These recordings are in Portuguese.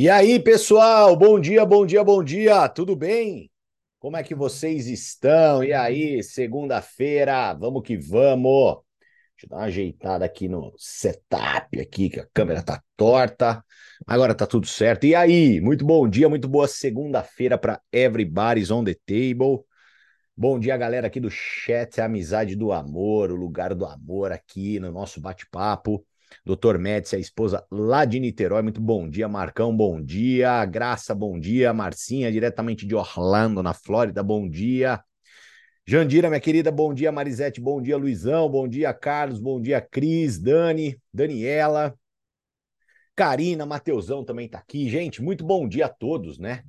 E aí, pessoal? Bom dia, bom dia, bom dia. Tudo bem? Como é que vocês estão? E aí, segunda-feira, vamos que vamos. Deixa eu dar uma ajeitada aqui no setup aqui, que a câmera tá torta. Agora tá tudo certo. E aí, muito bom dia, muito boa segunda-feira para everybody's on the table. Bom dia, galera aqui do chat, amizade do amor, o lugar do amor aqui no nosso bate-papo. Doutor Médici, a esposa lá de Niterói. Muito bom dia, Marcão. Bom dia. Graça, bom dia. Marcinha, diretamente de Orlando, na Flórida. Bom dia. Jandira, minha querida, bom dia. Marisete, bom dia. Luizão, bom dia. Carlos, bom dia. Cris, Dani, Daniela. Karina, Mateusão também tá aqui. Gente, muito bom dia a todos, né?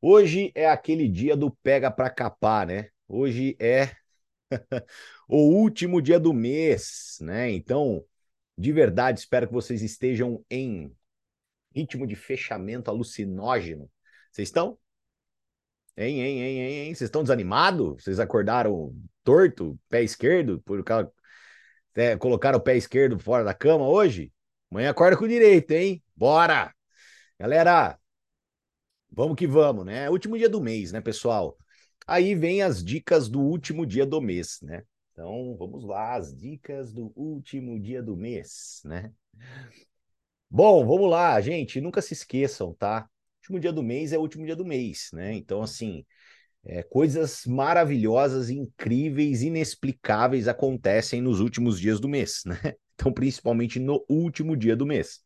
Hoje é aquele dia do pega pra capar, né? Hoje é o último dia do mês, né? Então, de verdade, espero que vocês estejam em ritmo de fechamento alucinógeno. Vocês estão? Hein, hein, hein, hein? Vocês estão desanimados? Vocês acordaram torto, pé esquerdo, por causa. É, colocaram o pé esquerdo fora da cama hoje? Amanhã acorda com o direito, hein? Bora! Galera, vamos que vamos, né? Último dia do mês, né, pessoal? Aí vem as dicas do último dia do mês, né? Então, vamos lá, as dicas do último dia do mês, né? Bom, vamos lá, gente, nunca se esqueçam, tá? Último dia do mês é o último dia do mês, né? Então, assim, é, coisas maravilhosas, incríveis, inexplicáveis acontecem nos últimos dias do mês, né? Então, principalmente no último dia do mês.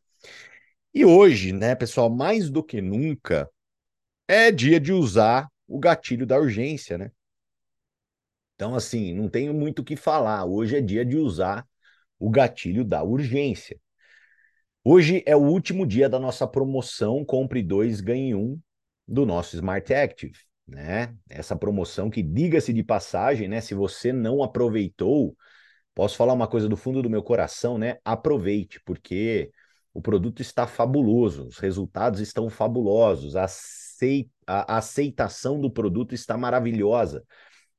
E hoje, né, pessoal, mais do que nunca, é dia de usar o gatilho da urgência, né? Então, assim, não tenho muito o que falar. Hoje é dia de usar o gatilho da urgência. Hoje é o último dia da nossa promoção Compre 2, ganhe 1 um, do nosso Smart Active, né? Essa promoção que, diga-se de passagem, né? Se você não aproveitou, posso falar uma coisa do fundo do meu coração, né? Aproveite, porque o produto está fabuloso, os resultados estão fabulosos, a aceitação do produto está maravilhosa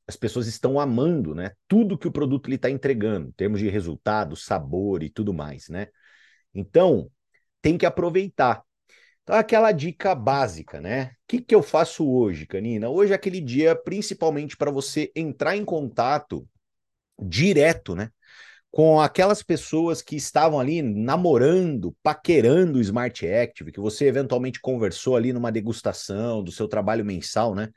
as pessoas estão amando, né? Tudo que o produto lhe está entregando, em termos de resultado, sabor e tudo mais, né? Então, tem que aproveitar. Então, aquela dica básica, né? O que, que eu faço hoje, Canina? Hoje é aquele dia, principalmente para você entrar em contato direto, né? Com aquelas pessoas que estavam ali namorando, paquerando o Smart Active, que você eventualmente conversou ali numa degustação do seu trabalho mensal, né?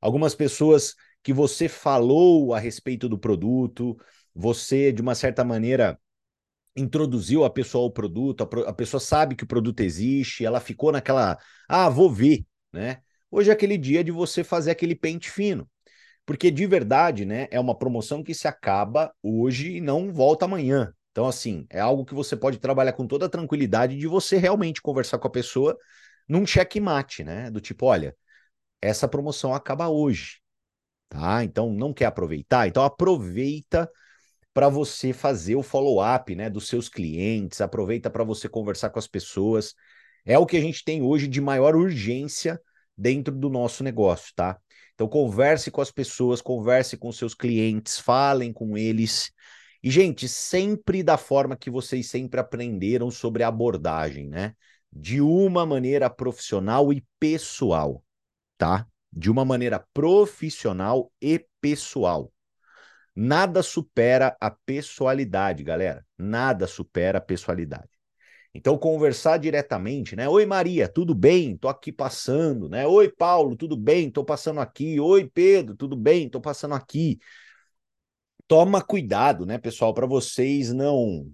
Algumas pessoas que você falou a respeito do produto, você, de uma certa maneira, introduziu a pessoa ao produto, a, a pessoa sabe que o produto existe, ela ficou naquela, ah, vou ver, né? Hoje é aquele dia de você fazer aquele pente fino. Porque de verdade, né, é uma promoção que se acaba hoje e não volta amanhã. Então, assim, é algo que você pode trabalhar com toda a tranquilidade de você realmente conversar com a pessoa num checkmate, né? Do tipo, olha, essa promoção acaba hoje tá? Então não quer aproveitar? Então aproveita para você fazer o follow-up, né, dos seus clientes, aproveita para você conversar com as pessoas. É o que a gente tem hoje de maior urgência dentro do nosso negócio, tá? Então converse com as pessoas, converse com seus clientes, falem com eles. E gente, sempre da forma que vocês sempre aprenderam sobre abordagem, né? De uma maneira profissional e pessoal, tá? De uma maneira profissional e pessoal. Nada supera a pessoalidade, galera. Nada supera a pessoalidade. Então, conversar diretamente, né? Oi, Maria, tudo bem? Tô aqui passando, né? Oi, Paulo, tudo bem? Tô passando aqui. Oi, Pedro, tudo bem? Tô passando aqui. Toma cuidado, né, pessoal, para vocês não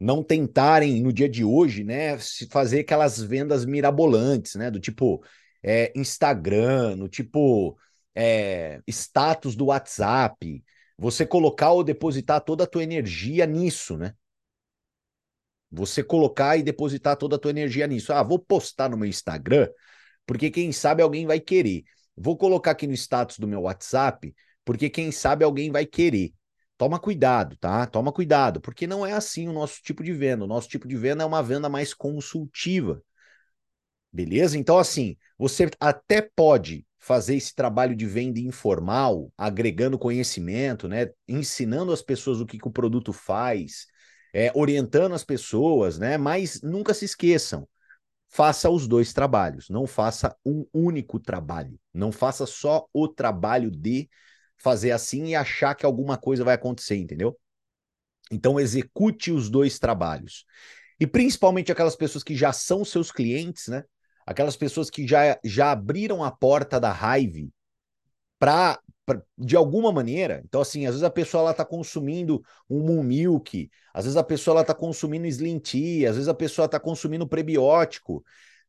não tentarem no dia de hoje, né, fazer aquelas vendas mirabolantes, né, do tipo, é, Instagram, no tipo é, status do WhatsApp, você colocar ou depositar toda a tua energia nisso, né? Você colocar e depositar toda a tua energia nisso. Ah, vou postar no meu Instagram, porque quem sabe alguém vai querer. Vou colocar aqui no status do meu WhatsApp, porque quem sabe alguém vai querer. Toma cuidado, tá? Toma cuidado, porque não é assim o nosso tipo de venda. O nosso tipo de venda é uma venda mais consultiva. Beleza? Então, assim, você até pode fazer esse trabalho de venda informal, agregando conhecimento, né? Ensinando as pessoas o que, que o produto faz, é, orientando as pessoas, né? Mas nunca se esqueçam. faça os dois trabalhos, não faça um único trabalho. Não faça só o trabalho de fazer assim e achar que alguma coisa vai acontecer, entendeu? Então, execute os dois trabalhos. E principalmente aquelas pessoas que já são seus clientes, né? Aquelas pessoas que já, já abriram a porta da raiva para de alguma maneira. Então, assim, às vezes a pessoa ela tá consumindo um Moon Milk, às vezes a pessoa ela tá consumindo Slim Tea, às vezes a pessoa tá consumindo prebiótico.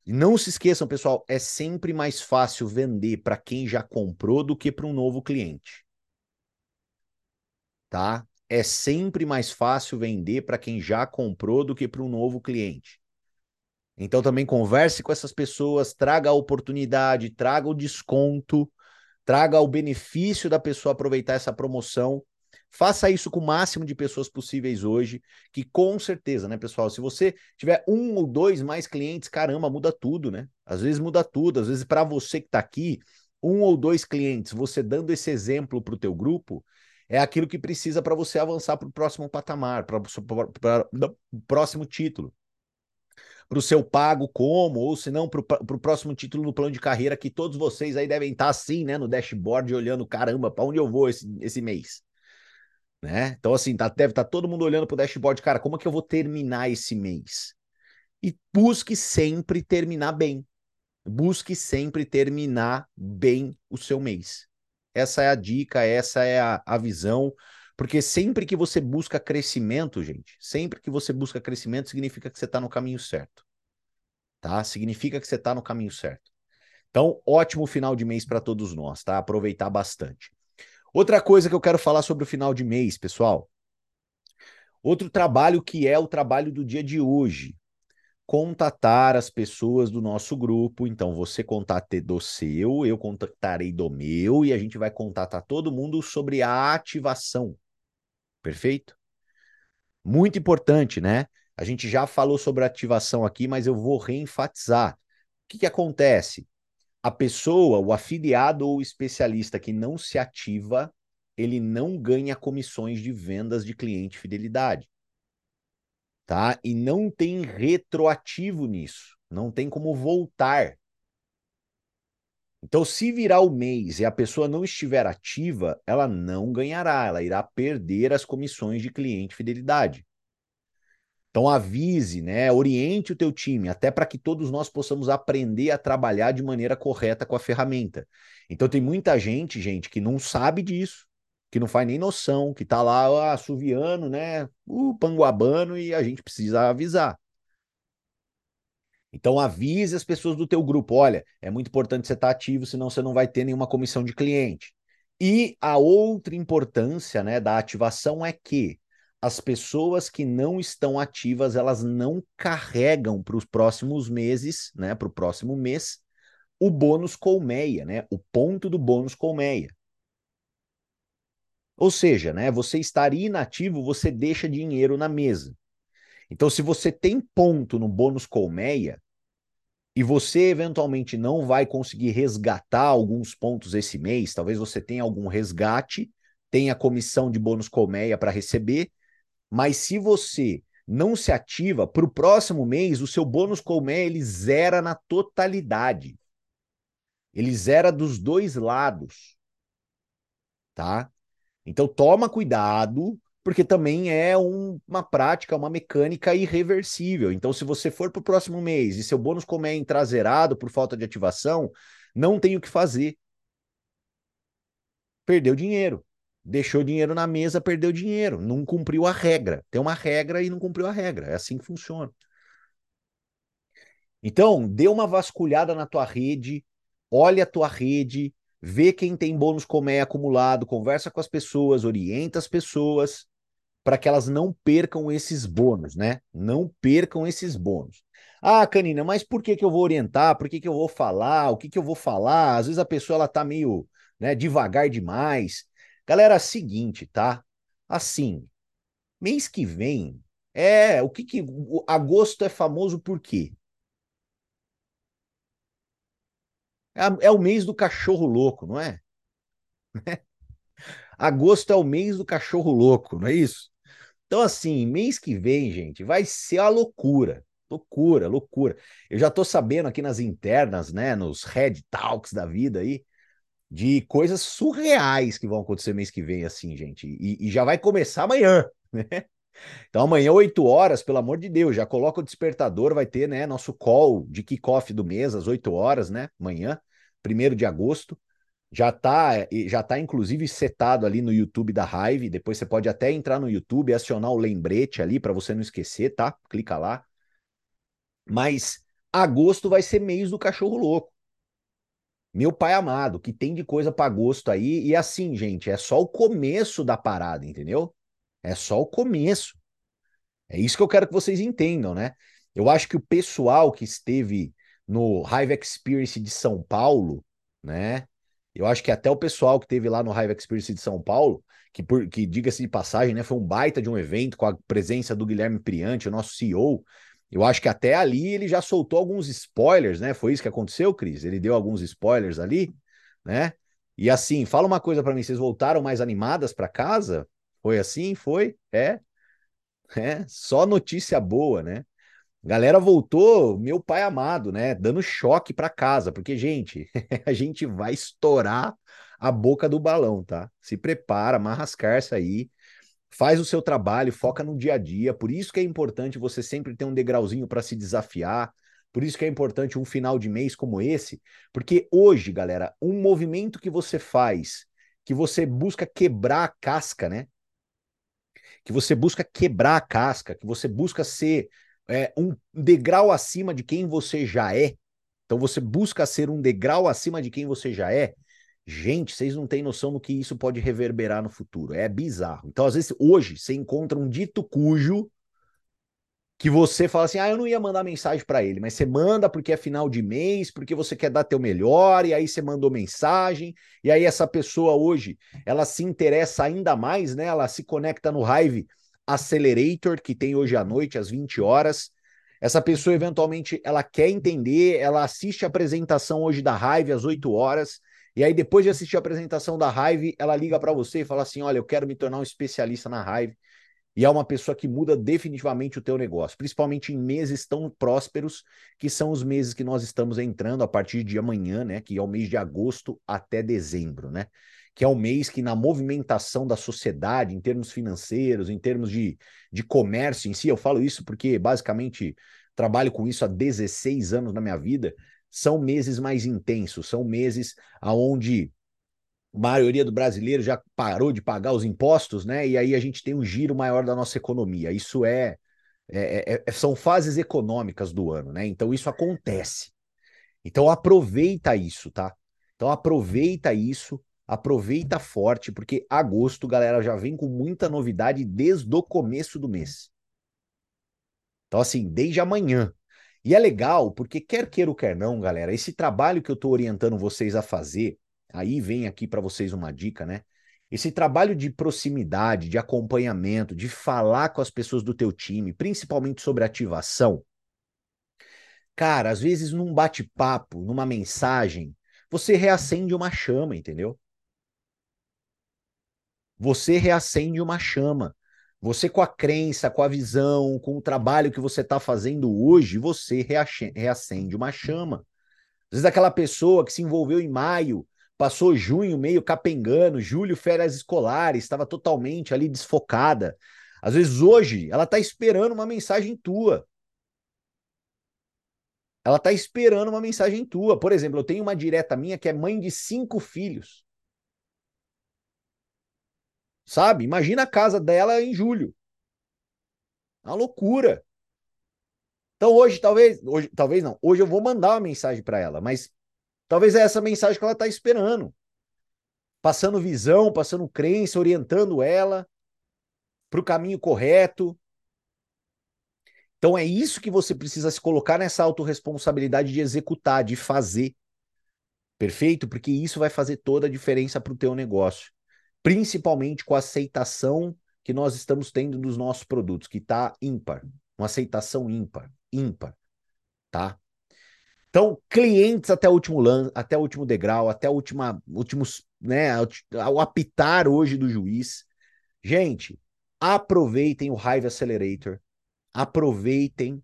Não se esqueçam, pessoal, é sempre mais fácil vender para quem já comprou do que para um novo cliente. Tá? É sempre mais fácil vender para quem já comprou do que para um novo cliente. Então também converse com essas pessoas, traga a oportunidade, traga o desconto traga o benefício da pessoa aproveitar essa promoção. Faça isso com o máximo de pessoas possíveis hoje, que com certeza, né, pessoal? Se você tiver um ou dois mais clientes, caramba, muda tudo, né? Às vezes muda tudo. Às vezes, para você que está aqui, um ou dois clientes, você dando esse exemplo para o teu grupo, é aquilo que precisa para você avançar para o próximo patamar, para o próximo título para o seu pago como, ou se não, para o próximo título no plano de carreira, que todos vocês aí devem estar assim, né, no dashboard, olhando, caramba, para onde eu vou esse, esse mês? Né? Então, assim, tá, deve estar tá todo mundo olhando para o dashboard, cara, como é que eu vou terminar esse mês? E busque sempre terminar bem. Busque sempre terminar bem o seu mês. Essa é a dica, essa é a, a visão. Porque sempre que você busca crescimento, gente, sempre que você busca crescimento, significa que você está no caminho certo. Tá? Significa que você está no caminho certo. Então, ótimo final de mês para todos nós, tá? Aproveitar bastante. Outra coisa que eu quero falar sobre o final de mês, pessoal. Outro trabalho que é o trabalho do dia de hoje. Contatar as pessoas do nosso grupo. Então, você contate do seu, eu contatarei do meu, e a gente vai contatar todo mundo sobre a ativação. Perfeito? Muito importante, né? A gente já falou sobre ativação aqui, mas eu vou reenfatizar. O que, que acontece? A pessoa, o afiliado ou especialista que não se ativa, ele não ganha comissões de vendas de cliente fidelidade. Tá? E não tem retroativo nisso. Não tem como voltar então, se virar o mês e a pessoa não estiver ativa, ela não ganhará, ela irá perder as comissões de cliente fidelidade. Então avise, né? Oriente o teu time, até para que todos nós possamos aprender a trabalhar de maneira correta com a ferramenta. Então tem muita gente, gente, que não sabe disso, que não faz nem noção, que está lá assoviando, né? O panguabano e a gente precisa avisar. Então avise as pessoas do teu grupo, olha, é muito importante você estar ativo, senão você não vai ter nenhuma comissão de cliente. E a outra importância, né, da ativação é que as pessoas que não estão ativas, elas não carregam para os próximos meses, né, para o próximo mês, o bônus colmeia, né, o ponto do bônus colmeia. Ou seja, né, você estar inativo, você deixa dinheiro na mesa. Então, se você tem ponto no bônus colmeia, e você eventualmente não vai conseguir resgatar alguns pontos esse mês, talvez você tenha algum resgate, tenha comissão de bônus colmeia para receber, mas se você não se ativa, para o próximo mês, o seu bônus colmeia ele zera na totalidade. Ele zera dos dois lados. Tá? Então toma cuidado porque também é um, uma prática, uma mecânica irreversível. Então, se você for para o próximo mês e seu bônus comer entrar zerado por falta de ativação, não tem o que fazer. Perdeu dinheiro. Deixou dinheiro na mesa, perdeu dinheiro. Não cumpriu a regra. Tem uma regra e não cumpriu a regra. É assim que funciona. Então, dê uma vasculhada na tua rede, olhe a tua rede, vê quem tem bônus comé acumulado, conversa com as pessoas, orienta as pessoas para que elas não percam esses bônus, né? Não percam esses bônus. Ah, Canina, mas por que, que eu vou orientar? Por que, que eu vou falar? O que, que eu vou falar? Às vezes a pessoa ela tá meio né, devagar demais. Galera, é seguinte, tá? Assim, mês que vem, é o que que. Agosto é famoso por quê? É, é o mês do cachorro louco, não é? Agosto é o mês do cachorro louco, não é isso? Então, assim, mês que vem, gente, vai ser a loucura. Loucura, loucura. Eu já tô sabendo aqui nas internas, né, nos Red Talks da vida aí, de coisas surreais que vão acontecer mês que vem, assim, gente. E, e já vai começar amanhã, né? Então amanhã, 8 horas, pelo amor de Deus, já coloca o despertador, vai ter, né, nosso call de kickoff do mês às 8 horas, né, amanhã, 1 de agosto. Já tá, já tá inclusive setado ali no YouTube da Hive. Depois você pode até entrar no YouTube e acionar o lembrete ali para você não esquecer, tá? Clica lá. Mas agosto vai ser mês do cachorro louco. Meu pai amado, que tem de coisa para agosto aí. E assim, gente, é só o começo da parada, entendeu? É só o começo. É isso que eu quero que vocês entendam, né? Eu acho que o pessoal que esteve no Hive Experience de São Paulo, né? Eu acho que até o pessoal que teve lá no Hive Experience de São Paulo, que, que diga-se de passagem, né, foi um baita de um evento com a presença do Guilherme Priante, o nosso CEO. Eu acho que até ali ele já soltou alguns spoilers, né? Foi isso que aconteceu, Cris? Ele deu alguns spoilers ali, né? E assim, fala uma coisa para mim, vocês voltaram mais animadas para casa? Foi assim? Foi? É? É, só notícia boa, né? Galera voltou, meu pai amado, né? Dando choque para casa, porque, gente, a gente vai estourar a boca do balão, tá? Se prepara, amarra as carças aí, faz o seu trabalho, foca no dia a dia. Por isso que é importante você sempre ter um degrauzinho para se desafiar. Por isso que é importante um final de mês como esse, porque hoje, galera, um movimento que você faz, que você busca quebrar a casca, né? Que você busca quebrar a casca, que você busca ser é, um degrau acima de quem você já é, então você busca ser um degrau acima de quem você já é, gente, vocês não têm noção do que isso pode reverberar no futuro. É bizarro. Então, às vezes, hoje, você encontra um dito cujo que você fala assim: ah, eu não ia mandar mensagem para ele, mas você manda porque é final de mês, porque você quer dar teu melhor, e aí você mandou mensagem, e aí essa pessoa hoje, ela se interessa ainda mais, né? Ela se conecta no Hive Accelerator, que tem hoje à noite, às 20 horas. Essa pessoa, eventualmente, ela quer entender, ela assiste a apresentação hoje da Hive às 8 horas, e aí, depois de assistir a apresentação da Hive, ela liga para você e fala assim: Olha, eu quero me tornar um especialista na Hive. E é uma pessoa que muda definitivamente o teu negócio, principalmente em meses tão prósperos, que são os meses que nós estamos entrando a partir de amanhã, né? Que é o mês de agosto até dezembro, né? Que é o mês que, na movimentação da sociedade, em termos financeiros, em termos de, de comércio em si, eu falo isso porque basicamente trabalho com isso há 16 anos na minha vida, são meses mais intensos, são meses aonde a maioria do brasileiro já parou de pagar os impostos, né? E aí a gente tem um giro maior da nossa economia. Isso é, é, é, é são fases econômicas do ano, né? Então isso acontece. Então aproveita isso, tá? Então aproveita isso, Aproveita forte, porque agosto, galera, já vem com muita novidade desde o começo do mês. Então, assim, desde amanhã. E é legal, porque quer queira ou quer não, galera, esse trabalho que eu estou orientando vocês a fazer, aí vem aqui para vocês uma dica, né? Esse trabalho de proximidade, de acompanhamento, de falar com as pessoas do teu time, principalmente sobre ativação. Cara, às vezes num bate-papo, numa mensagem, você reacende uma chama, entendeu? Você reacende uma chama. Você, com a crença, com a visão, com o trabalho que você está fazendo hoje, você reacende uma chama. Às vezes, aquela pessoa que se envolveu em maio, passou junho meio capengando, julho, férias escolares, estava totalmente ali desfocada. Às vezes, hoje, ela está esperando uma mensagem tua. Ela está esperando uma mensagem tua. Por exemplo, eu tenho uma direta minha que é mãe de cinco filhos. Sabe? Imagina a casa dela em julho. Uma loucura. Então hoje, talvez, hoje, talvez não. Hoje eu vou mandar uma mensagem para ela, mas talvez é essa mensagem que ela está esperando. Passando visão, passando crença, orientando ela para o caminho correto. Então é isso que você precisa se colocar nessa autorresponsabilidade de executar, de fazer. Perfeito? Porque isso vai fazer toda a diferença para o teu negócio principalmente com a aceitação que nós estamos tendo dos nossos produtos, que está ímpar, uma aceitação ímpar, ímpar, tá? Então, clientes até o último lan, até o último degrau, até o última, últimos, né, o apitar hoje do juiz. Gente, aproveitem o Hive Accelerator, aproveitem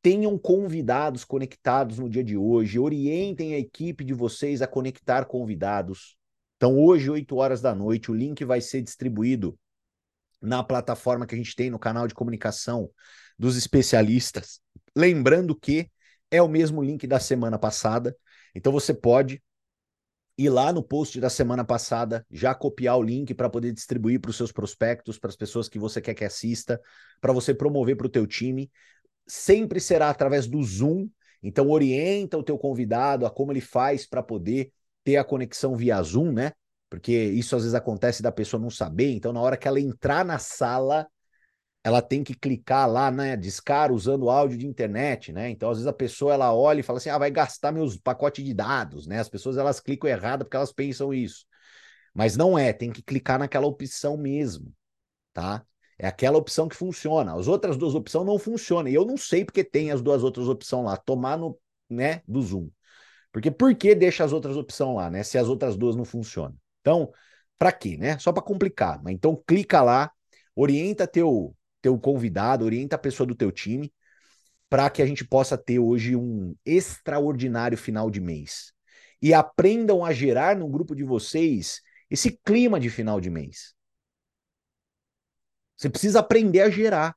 tenham convidados conectados no dia de hoje, orientem a equipe de vocês a conectar convidados. Então, hoje, 8 horas da noite, o link vai ser distribuído na plataforma que a gente tem no canal de comunicação dos especialistas. Lembrando que é o mesmo link da semana passada, então você pode ir lá no post da semana passada, já copiar o link para poder distribuir para os seus prospectos, para as pessoas que você quer que assista, para você promover para o teu time sempre será através do Zoom. Então orienta o teu convidado a como ele faz para poder ter a conexão via Zoom, né? Porque isso às vezes acontece da pessoa não saber. Então na hora que ela entrar na sala, ela tem que clicar lá, né, discar usando áudio de internet, né? Então às vezes a pessoa ela olha e fala assim: "Ah, vai gastar meus pacotes de dados", né? As pessoas elas clicam errado porque elas pensam isso. Mas não é, tem que clicar naquela opção mesmo, tá? É aquela opção que funciona. As outras duas opções não funcionam. E eu não sei porque tem as duas outras opções lá. Tomar no, né, do Zoom. Porque por que deixa as outras opções lá, né? Se as outras duas não funcionam. Então, para quê, né? Só para complicar. Mas então clica lá, orienta teu teu convidado, orienta a pessoa do teu time para que a gente possa ter hoje um extraordinário final de mês. E aprendam a gerar no grupo de vocês esse clima de final de mês. Você precisa aprender a gerar.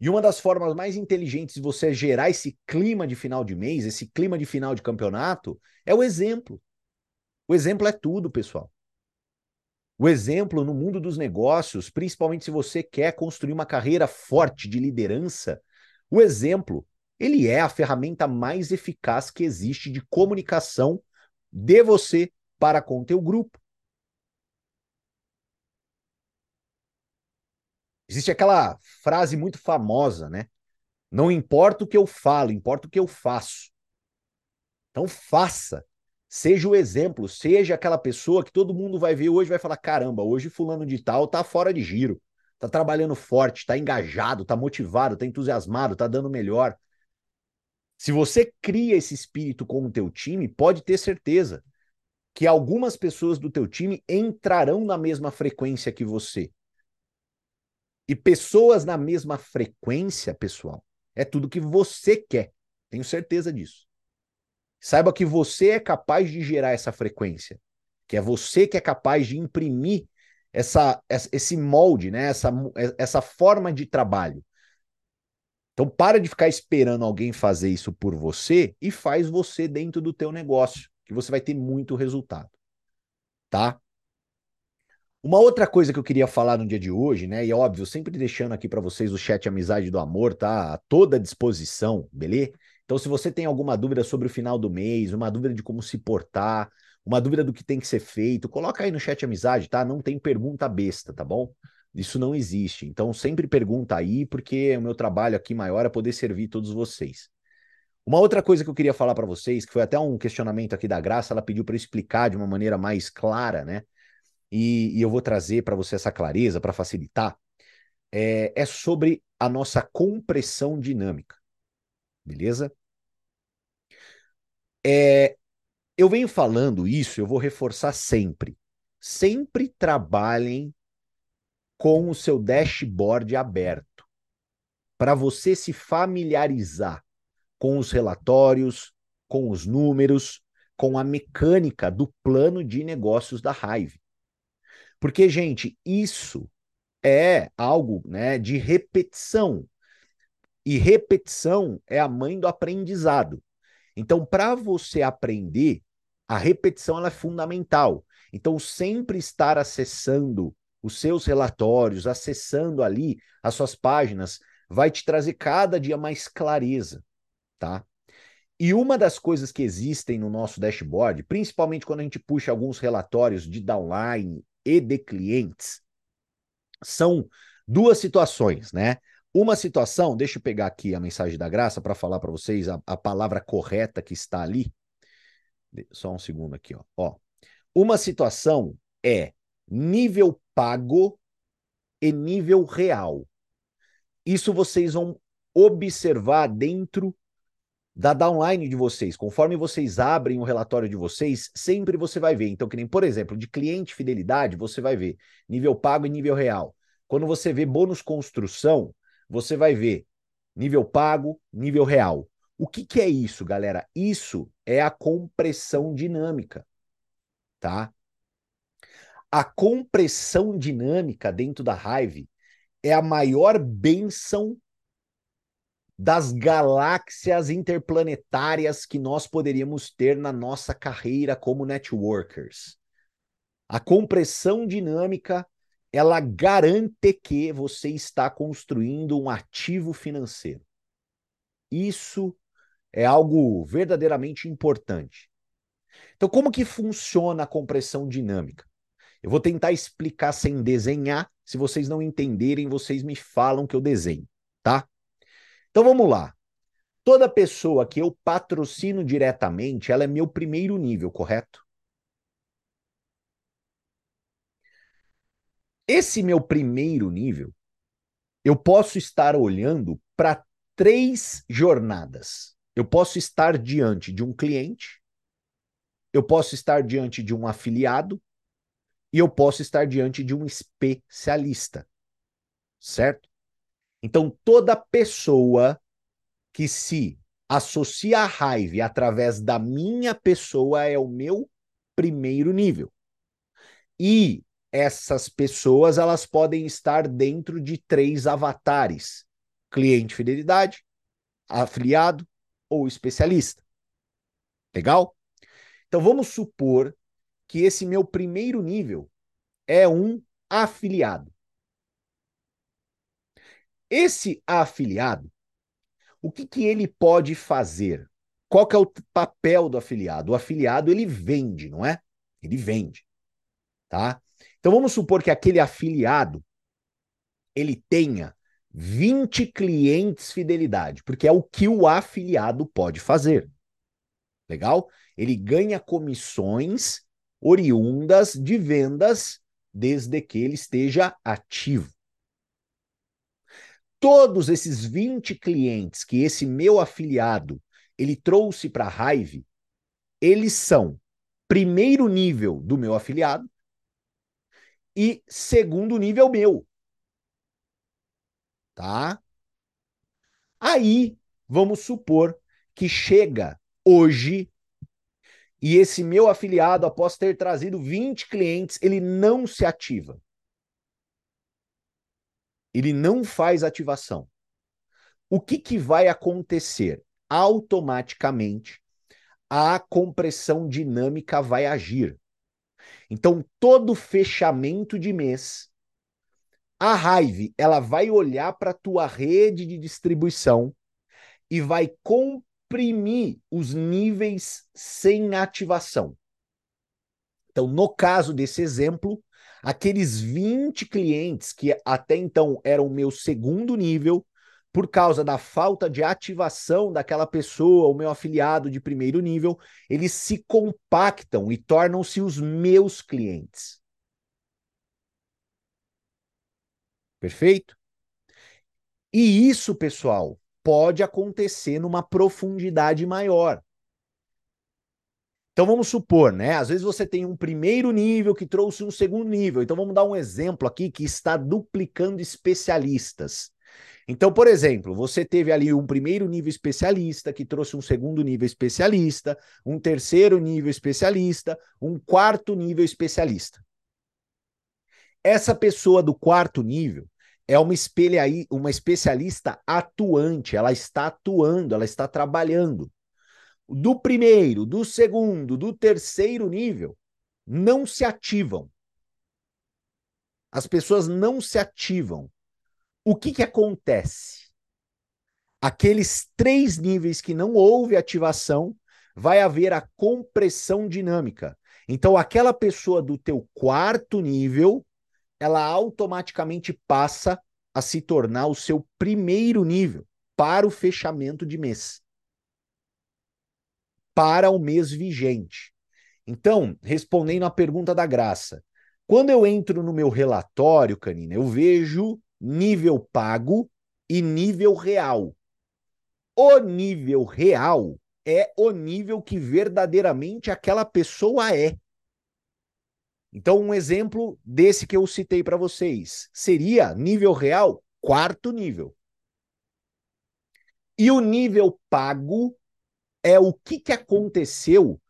E uma das formas mais inteligentes de você gerar esse clima de final de mês, esse clima de final de campeonato, é o exemplo. O exemplo é tudo, pessoal. O exemplo no mundo dos negócios, principalmente se você quer construir uma carreira forte de liderança, o exemplo, ele é a ferramenta mais eficaz que existe de comunicação de você para com o teu grupo. Existe aquela frase muito famosa, né? Não importa o que eu falo, importa o que eu faço. Então faça. Seja o exemplo, seja aquela pessoa que todo mundo vai ver hoje vai falar: caramba, hoje fulano de tal tá fora de giro, tá trabalhando forte, tá engajado, tá motivado, tá entusiasmado, tá dando melhor. Se você cria esse espírito com o teu time, pode ter certeza que algumas pessoas do teu time entrarão na mesma frequência que você. E pessoas na mesma frequência, pessoal, é tudo que você quer. Tenho certeza disso. Saiba que você é capaz de gerar essa frequência, que é você que é capaz de imprimir essa, esse molde, né? essa, essa forma de trabalho. Então para de ficar esperando alguém fazer isso por você e faz você dentro do teu negócio, que você vai ter muito resultado. Tá? Uma outra coisa que eu queria falar no dia de hoje, né? E óbvio, sempre deixando aqui para vocês o chat Amizade do Amor, tá a toda disposição, beleza? Então, se você tem alguma dúvida sobre o final do mês, uma dúvida de como se portar, uma dúvida do que tem que ser feito, coloca aí no chat Amizade, tá? Não tem pergunta besta, tá bom? Isso não existe. Então, sempre pergunta aí, porque o meu trabalho aqui maior é poder servir todos vocês. Uma outra coisa que eu queria falar para vocês, que foi até um questionamento aqui da Graça, ela pediu para explicar de uma maneira mais clara, né? E, e eu vou trazer para você essa clareza para facilitar, é, é sobre a nossa compressão dinâmica. Beleza? É, eu venho falando isso, eu vou reforçar sempre. Sempre trabalhem com o seu dashboard aberto, para você se familiarizar com os relatórios, com os números, com a mecânica do plano de negócios da Hive. Porque, gente, isso é algo né, de repetição. E repetição é a mãe do aprendizado. Então, para você aprender, a repetição ela é fundamental. Então, sempre estar acessando os seus relatórios, acessando ali as suas páginas, vai te trazer cada dia mais clareza, tá? E uma das coisas que existem no nosso dashboard, principalmente quando a gente puxa alguns relatórios de downline e de clientes são duas situações, né? Uma situação, deixa eu pegar aqui a mensagem da graça para falar para vocês a, a, palavra correta que está ali. Só um segundo aqui, ó. ó. Uma situação é nível pago e nível real. Isso vocês vão observar dentro da downline de vocês. Conforme vocês abrem o relatório de vocês, sempre você vai ver. Então, que nem, por exemplo, de cliente fidelidade, você vai ver nível pago e nível real. Quando você vê bônus construção, você vai ver Nível pago, nível real. O que, que é isso, galera? Isso é a compressão dinâmica, tá? A compressão dinâmica dentro da Hive é a maior benção das galáxias interplanetárias que nós poderíamos ter na nossa carreira como networkers. A compressão dinâmica, ela garante que você está construindo um ativo financeiro. Isso é algo verdadeiramente importante. Então, como que funciona a compressão dinâmica? Eu vou tentar explicar sem desenhar. Se vocês não entenderem, vocês me falam que eu desenho, tá? Então vamos lá. Toda pessoa que eu patrocino diretamente, ela é meu primeiro nível, correto? Esse meu primeiro nível, eu posso estar olhando para três jornadas. Eu posso estar diante de um cliente, eu posso estar diante de um afiliado e eu posso estar diante de um especialista. Certo? Então, toda pessoa que se associa à raiva através da minha pessoa é o meu primeiro nível. E essas pessoas elas podem estar dentro de três avatares: cliente fidelidade, afiliado ou especialista. Legal? Então vamos supor que esse meu primeiro nível é um afiliado. Esse afiliado, o que, que ele pode fazer? Qual que é o papel do afiliado? O afiliado ele vende, não é? Ele vende, tá? Então vamos supor que aquele afiliado ele tenha 20 clientes fidelidade, porque é o que o afiliado pode fazer. Legal? Ele ganha comissões oriundas de vendas desde que ele esteja ativo. Todos esses 20 clientes que esse meu afiliado ele trouxe para a Hive, eles são primeiro nível do meu afiliado e segundo nível meu tá? Aí, vamos supor que chega hoje e esse meu afiliado, após ter trazido 20 clientes, ele não se ativa. Ele não faz ativação. O que, que vai acontecer? Automaticamente, a compressão dinâmica vai agir. Então, todo fechamento de mês, a Hive, ela vai olhar para a tua rede de distribuição e vai comprimir os níveis sem ativação. Então, no caso desse exemplo, aqueles 20 clientes que até então eram meu segundo nível, por causa da falta de ativação daquela pessoa, o meu afiliado de primeiro nível, eles se compactam e tornam-se os meus clientes. Perfeito? E isso, pessoal, pode acontecer numa profundidade maior. Então vamos supor, né? Às vezes você tem um primeiro nível que trouxe um segundo nível. Então vamos dar um exemplo aqui que está duplicando especialistas. Então, por exemplo, você teve ali um primeiro nível especialista que trouxe um segundo nível especialista, um terceiro nível especialista, um quarto nível especialista. Essa pessoa do quarto nível é uma, espelha, uma especialista atuante, ela está atuando, ela está trabalhando. Do primeiro, do segundo, do terceiro nível, não se ativam. As pessoas não se ativam. O que, que acontece? Aqueles três níveis que não houve ativação, vai haver a compressão dinâmica. Então, aquela pessoa do teu quarto nível, ela automaticamente passa a se tornar o seu primeiro nível para o fechamento de mês. Para o mês vigente. Então, respondendo à pergunta da Graça, quando eu entro no meu relatório, Canina, eu vejo nível pago e nível real. O nível real é o nível que verdadeiramente aquela pessoa é. Então, um exemplo desse que eu citei para vocês seria nível real, quarto nível. E o nível pago é o que, que aconteceu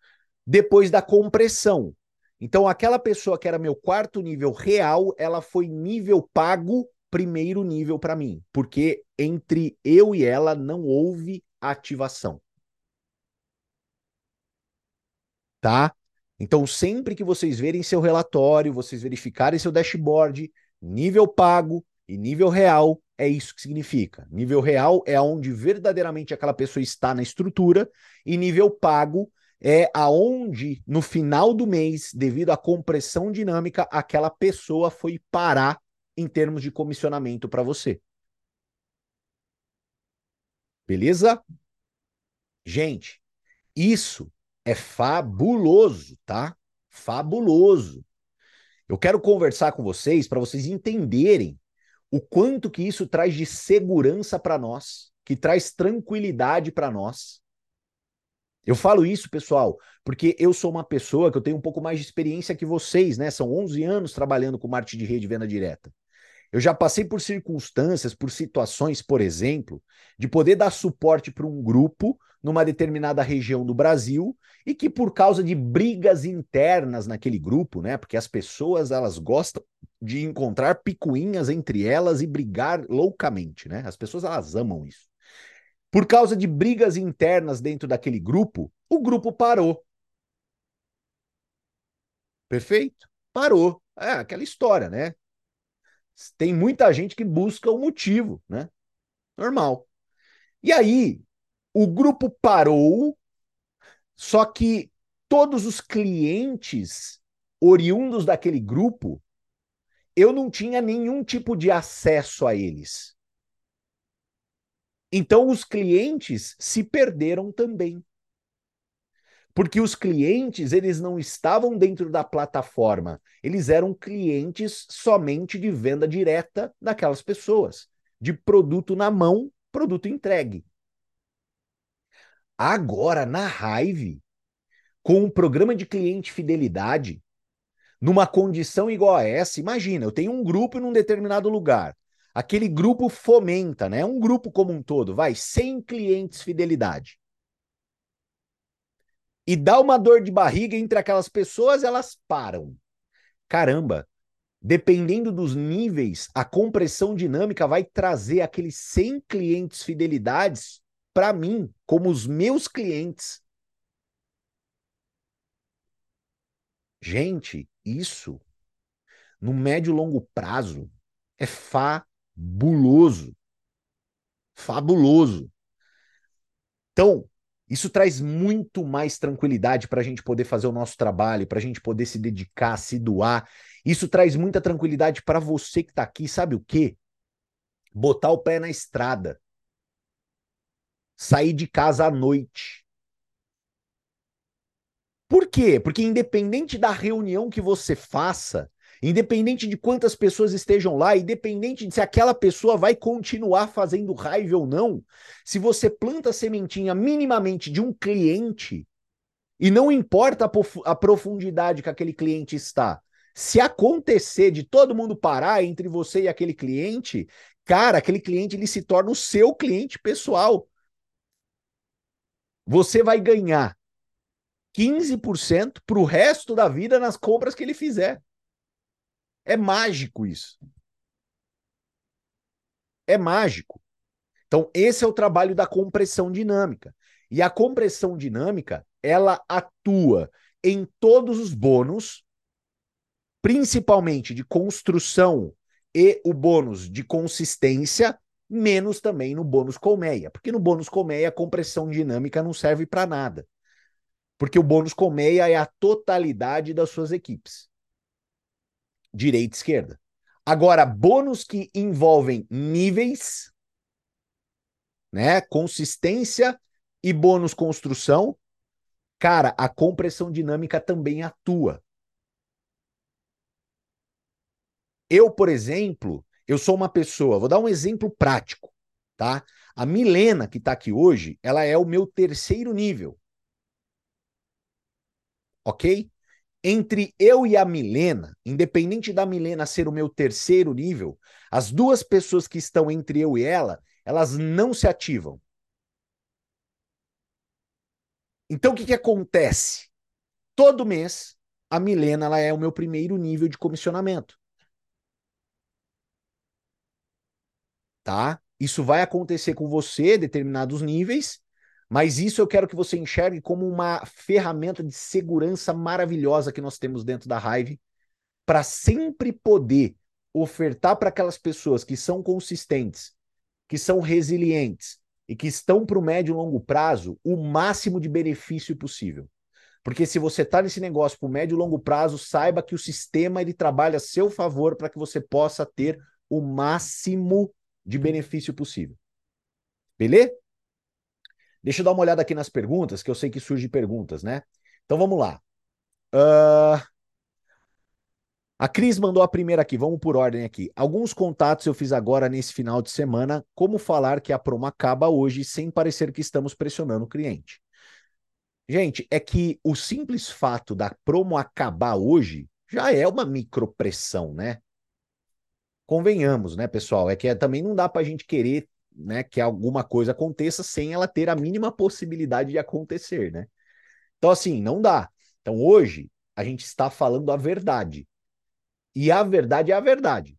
depois da compressão. Então, aquela pessoa que era meu quarto nível real, ela foi nível pago, primeiro nível para mim, porque entre eu e ela não houve ativação. Tá? Então, sempre que vocês verem seu relatório, vocês verificarem seu dashboard, nível pago e nível real, é isso que significa. Nível real é onde verdadeiramente aquela pessoa está na estrutura, e nível pago é aonde, no final do mês, devido à compressão dinâmica, aquela pessoa foi parar em termos de comissionamento para você. Beleza? Gente, isso é fabuloso, tá? Fabuloso. Eu quero conversar com vocês para vocês entenderem o quanto que isso traz de segurança para nós, que traz tranquilidade para nós. Eu falo isso, pessoal, porque eu sou uma pessoa que eu tenho um pouco mais de experiência que vocês, né? São 11 anos trabalhando com marketing de rede e venda direta. Eu já passei por circunstâncias, por situações, por exemplo, de poder dar suporte para um grupo numa determinada região do Brasil e que por causa de brigas internas naquele grupo, né? Porque as pessoas elas gostam de encontrar picuinhas entre elas e brigar loucamente, né? As pessoas elas amam isso. Por causa de brigas internas dentro daquele grupo, o grupo parou. Perfeito? Parou. É aquela história, né? Tem muita gente que busca o motivo, né? Normal. E aí, o grupo parou, só que todos os clientes oriundos daquele grupo, eu não tinha nenhum tipo de acesso a eles. Então os clientes se perderam também. Porque os clientes, eles não estavam dentro da plataforma, eles eram clientes somente de venda direta daquelas pessoas, de produto na mão, produto entregue. Agora, na Hive, com um programa de cliente fidelidade, numa condição igual a essa, imagina, eu tenho um grupo num determinado lugar aquele grupo fomenta, né? Um grupo como um todo, vai, 100 clientes fidelidade. E dá uma dor de barriga entre aquelas pessoas, elas param. Caramba, dependendo dos níveis, a compressão dinâmica vai trazer aqueles 100 clientes fidelidades para mim, como os meus clientes. Gente, isso no médio e longo prazo é fa fabuloso. Fabuloso. Então, isso traz muito mais tranquilidade para a gente poder fazer o nosso trabalho, para a gente poder se dedicar, se doar. Isso traz muita tranquilidade para você que está aqui, sabe o quê? Botar o pé na estrada. Sair de casa à noite. Por quê? Porque independente da reunião que você faça, Independente de quantas pessoas estejam lá, independente de se aquela pessoa vai continuar fazendo raiva ou não, se você planta a sementinha minimamente de um cliente, e não importa a, profundidade que aquele cliente está, se acontecer de todo mundo parar entre você e aquele cliente, cara, aquele cliente ele se torna o seu cliente pessoal. Você vai ganhar 15% para o resto da vida nas compras que ele fizer. É mágico isso. É mágico. Então, esse é o trabalho da compressão dinâmica. E a compressão dinâmica, ela atua em todos os bônus, principalmente de construção e o bônus de consistência, menos também no bônus colmeia. Porque no bônus colmeia a compressão dinâmica não serve para nada. Porque o bônus colmeia é a totalidade das suas equipes direita e esquerda. Agora, bônus que envolvem níveis, né, consistência e bônus construção, cara, a compressão dinâmica também atua. Eu, por exemplo, eu sou uma pessoa, vou dar um exemplo prático, tá? A Milena, que está aqui hoje, ela é o meu terceiro nível. Ok? Entre eu e a Milena, independente da Milena ser o meu terceiro nível, as duas pessoas que estão entre eu e ela, elas não se ativam. Então o que, que acontece? Todo mês a Milena ela é o meu primeiro nível de comissionamento. Tá? Isso vai acontecer com você, determinados níveis, mas isso eu quero que você enxergue como uma ferramenta de segurança maravilhosa que nós temos dentro da Hive para sempre poder ofertar para aquelas pessoas que são consistentes, que são resilientes e que estão para o médio e longo prazo o máximo de benefício possível. Porque se você está nesse negócio para o médio e longo prazo, saiba que o sistema ele trabalha a seu favor para que você possa ter o máximo de benefício possível. Beleza? Deixa eu dar uma olhada aqui nas perguntas, que eu sei que surgem perguntas, né? Então vamos lá. Uh... A Cris mandou a primeira aqui, vamos por ordem aqui. Alguns contatos eu fiz agora nesse final de semana. Como falar que a promo acaba hoje sem parecer que estamos pressionando o cliente? Gente, é que o simples fato da promo acabar hoje já é uma micropressão, né? Convenhamos, né, pessoal? É que é, também não dá para a gente querer né, que alguma coisa aconteça sem ela ter a mínima possibilidade de acontecer, né? Então, assim, não dá. Então, hoje, a gente está falando a verdade. E a verdade é a verdade,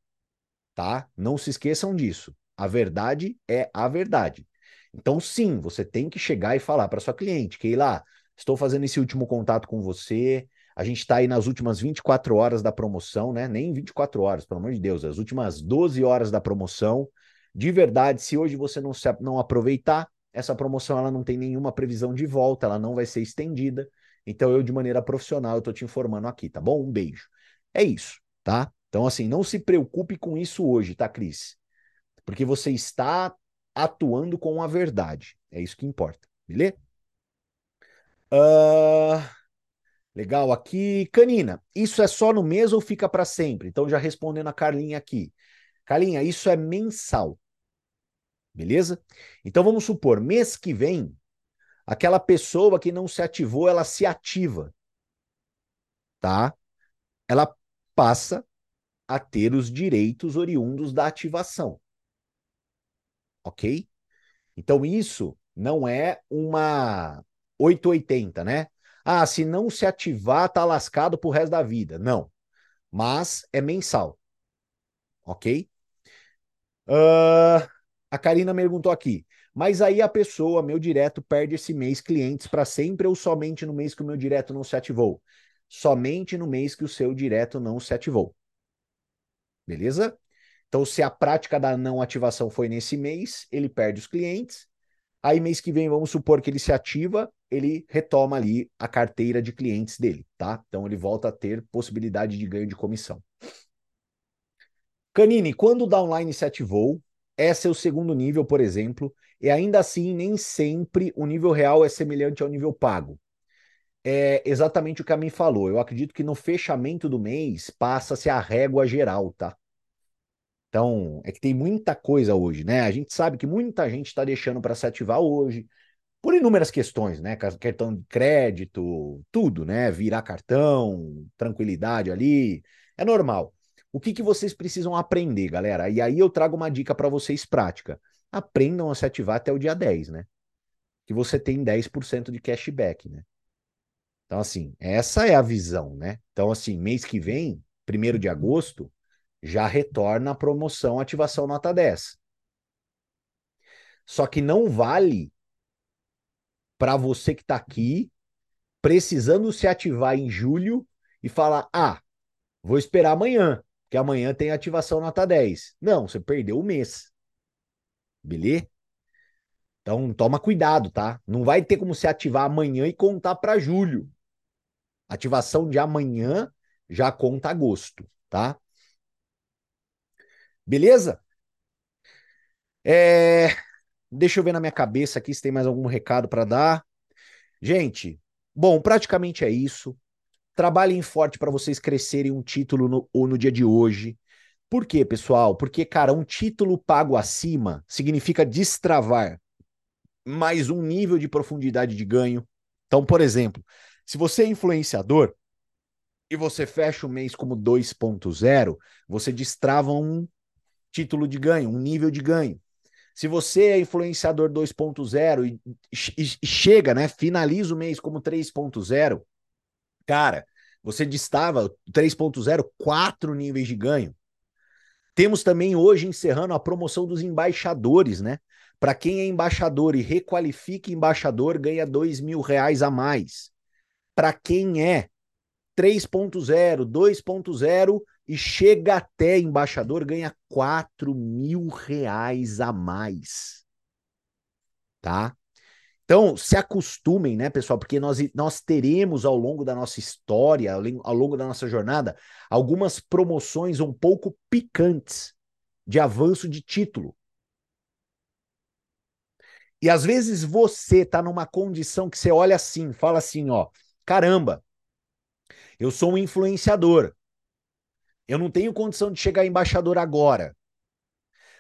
tá? Não se esqueçam disso. A verdade é a verdade. Então, sim, você tem que chegar e falar para sua cliente, Keila, estou fazendo esse último contato com você, a gente está aí nas últimas 24 horas da promoção, né? Nem 24 horas, pelo amor de Deus, as últimas 12 horas da promoção. De verdade, se hoje você não, se, não aproveitar, essa promoção ela não tem nenhuma previsão de volta, ela não vai ser estendida. Então, eu, de maneira profissional, eu tô te informando aqui, tá bom? Um beijo. É isso tá? Então, assim, não se preocupe com isso hoje, tá, Cris? Porque você está atuando com a verdade. É isso que importa, beleza? Uh, legal aqui. Canina, isso é só no mês ou fica para sempre? Então, já respondendo a Carlinha aqui. Carlinha, isso é mensal. Beleza? Então, vamos supor, mês que vem, aquela pessoa que não se ativou, ela se ativa. Tá? Ela passa a ter os direitos oriundos da ativação. Ok? Então, isso não é uma 880, né? Ah, se não se ativar, tá lascado pro resto da vida. Não. Mas é mensal. Ok? Uh, a Karina perguntou aqui. Mas aí a pessoa, meu direto, perde esse mês clientes para sempre ou somente no mês que o meu direto não se ativou? somente no mês que o seu direto não se ativou. Beleza? Então, se a prática da não ativação foi nesse mês, ele perde os clientes. Aí, mês que vem, vamos supor que ele se ativa, ele retoma ali a carteira de clientes dele, tá? Então, ele volta a ter possibilidade de ganho de comissão. Canini, quando o downline se ativou, esse é o segundo nível, por exemplo, e ainda assim, nem sempre o nível real é semelhante ao nível pago é exatamente o que a mim falou. Eu acredito que no fechamento do mês passa-se a régua geral, tá? Então, é que tem muita coisa hoje, né? A gente sabe que muita gente está deixando para se ativar hoje, por inúmeras questões, né? Cartão de crédito, tudo, né? Virar cartão, tranquilidade ali, é normal. O que, que vocês precisam aprender, galera? E aí eu trago uma dica para vocês prática. Aprendam a se ativar até o dia 10, né? Que você tem 10% de cashback, né? Então, assim, essa é a visão, né? Então, assim, mês que vem, primeiro de agosto, já retorna a promoção ativação nota 10. Só que não vale para você que está aqui precisando se ativar em julho e falar: ah, vou esperar amanhã, porque amanhã tem ativação nota 10. Não, você perdeu o mês. Beleza? Então toma cuidado, tá? Não vai ter como se ativar amanhã e contar para julho. Ativação de amanhã já conta agosto, tá? Beleza? É... Deixa eu ver na minha cabeça aqui se tem mais algum recado para dar. Gente, bom, praticamente é isso. Trabalhem forte para vocês crescerem um título no, ou no dia de hoje. Por quê, pessoal? Porque, cara, um título pago acima significa destravar mais um nível de profundidade de ganho. Então, por exemplo, se você é influenciador e você fecha o mês como 2.0, você destrava um título de ganho, um nível de ganho. Se você é influenciador 2.0 e, e, e chega, né, finaliza o mês como 3.0, cara, você destava 3.0, quatro níveis de ganho. Temos também hoje encerrando a promoção dos embaixadores, né? Para quem é embaixador e requalifica embaixador, ganha dois mil reais a mais. Para quem é 3.0, 2.0 e chega até embaixador, ganha 4 mil reais a mais. Tá? Então, se acostumem, né, pessoal? Porque nós, nós teremos ao longo da nossa história, ao longo da nossa jornada, algumas promoções um pouco picantes de avanço de título. E às vezes você tá numa condição que você olha assim, fala assim, ó, caramba, eu sou um influenciador. Eu não tenho condição de chegar embaixador agora.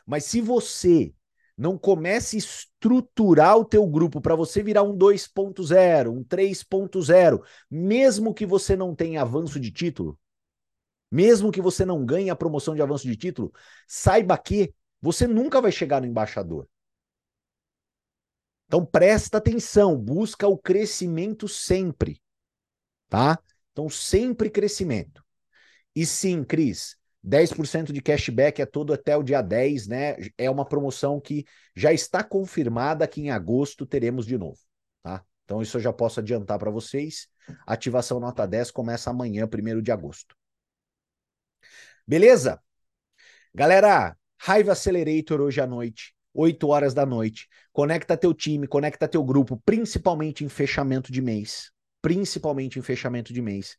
Mas se você não comece a estruturar o teu grupo para você virar um 2.0, um 3.0, mesmo que você não tenha avanço de título, mesmo que você não ganhe a promoção de avanço de título, saiba que você nunca vai chegar no embaixador. Então presta atenção, busca o crescimento sempre, tá? Então sempre crescimento. E sim, Cris, 10% de cashback é todo até o dia 10, né? É uma promoção que já está confirmada que em agosto teremos de novo, tá? Então isso eu já posso adiantar para vocês. Ativação nota 10 começa amanhã, 1 de agosto. Beleza? Galera, Raiva Accelerator hoje à noite. 8 horas da noite. Conecta teu time, conecta teu grupo, principalmente em fechamento de mês. Principalmente em fechamento de mês.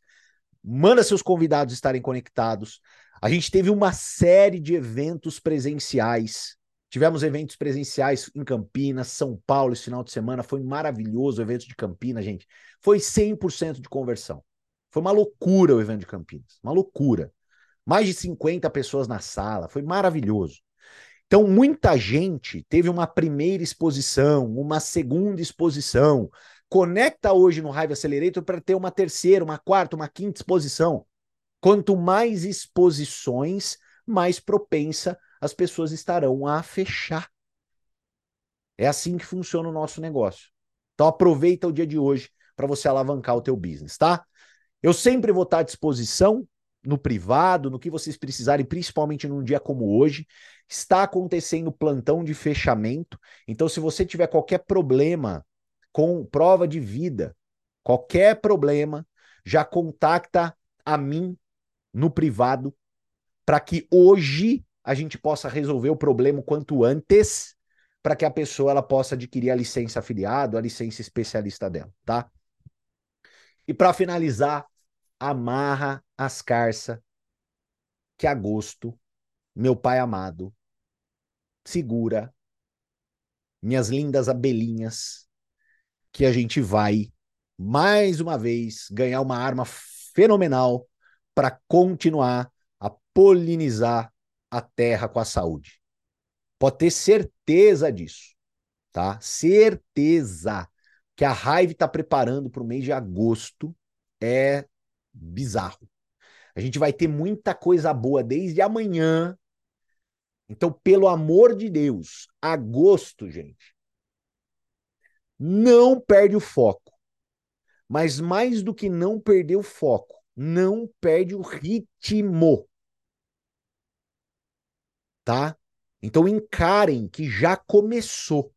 Manda seus convidados estarem conectados. A gente teve uma série de eventos presenciais. Tivemos eventos presenciais em Campinas, São Paulo esse final de semana. Foi maravilhoso o evento de Campinas, gente. Foi 100% de conversão. Foi uma loucura o evento de Campinas. Uma loucura. Mais de 50 pessoas na sala. Foi maravilhoso. Então, muita gente teve uma primeira exposição, uma segunda exposição. Conecta hoje no Hive Accelerator para ter uma terceira, uma quarta, uma quinta exposição. Quanto mais exposições, mais propensa as pessoas estarão a fechar. É assim que funciona o nosso negócio. Então aproveita o dia de hoje para você alavancar o teu business, tá? Eu sempre vou estar à disposição no privado, no que vocês precisarem, principalmente num dia como hoje. Está acontecendo plantão de fechamento. Então, se você tiver qualquer problema com prova de vida, qualquer problema, já contacta a mim no privado para que hoje a gente possa resolver o problema quanto antes, para que a pessoa ela possa adquirir a licença afiliado, a licença especialista dela, tá? E para finalizar, amarra as carças que agosto, meu pai amado, segura minhas lindas abelhinhas, que a gente vai mais uma vez ganhar uma arma fenomenal para continuar a polinizar a terra com a saúde. Pode ter certeza disso, tá? Certeza que a raiva está preparando para o mês de agosto é bizarro. A gente vai ter muita coisa boa desde amanhã. Então, pelo amor de Deus, agosto, gente, não perde o foco. Mas mais do que não perder o foco, não perde o ritmo. Tá? Então encarem que já começou.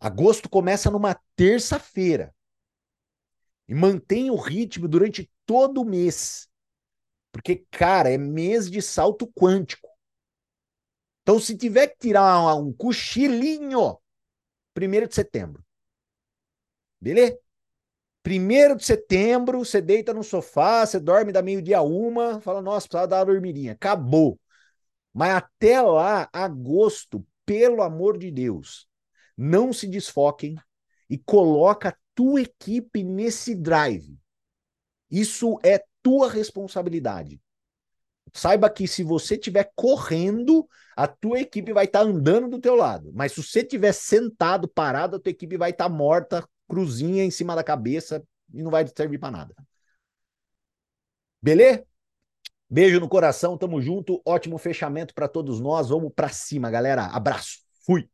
Agosto começa numa terça-feira. E mantém o ritmo durante todo o mês. Porque, cara, é mês de salto quântico. Então, se tiver que tirar um, cochilinho, primeiro de setembro. Beleza? Primeiro de setembro, você deita no sofá, você dorme da meio-dia uma, fala, nossa, precisava dar uma dormidinha. Acabou. Mas até lá, agosto, pelo amor de Deus, não se desfoquem e coloca tua equipe nesse drive. Isso é tua responsabilidade. Saiba que se você estiver correndo, a tua equipe vai estar tá andando do teu lado. Mas se você estiver sentado, parado, a tua equipe vai estar tá morta, cruzinha em cima da cabeça e não vai servir para nada. Beleza? Beijo no coração, tamo junto. Ótimo fechamento para todos nós. Vamos para cima, galera. Abraço. Fui.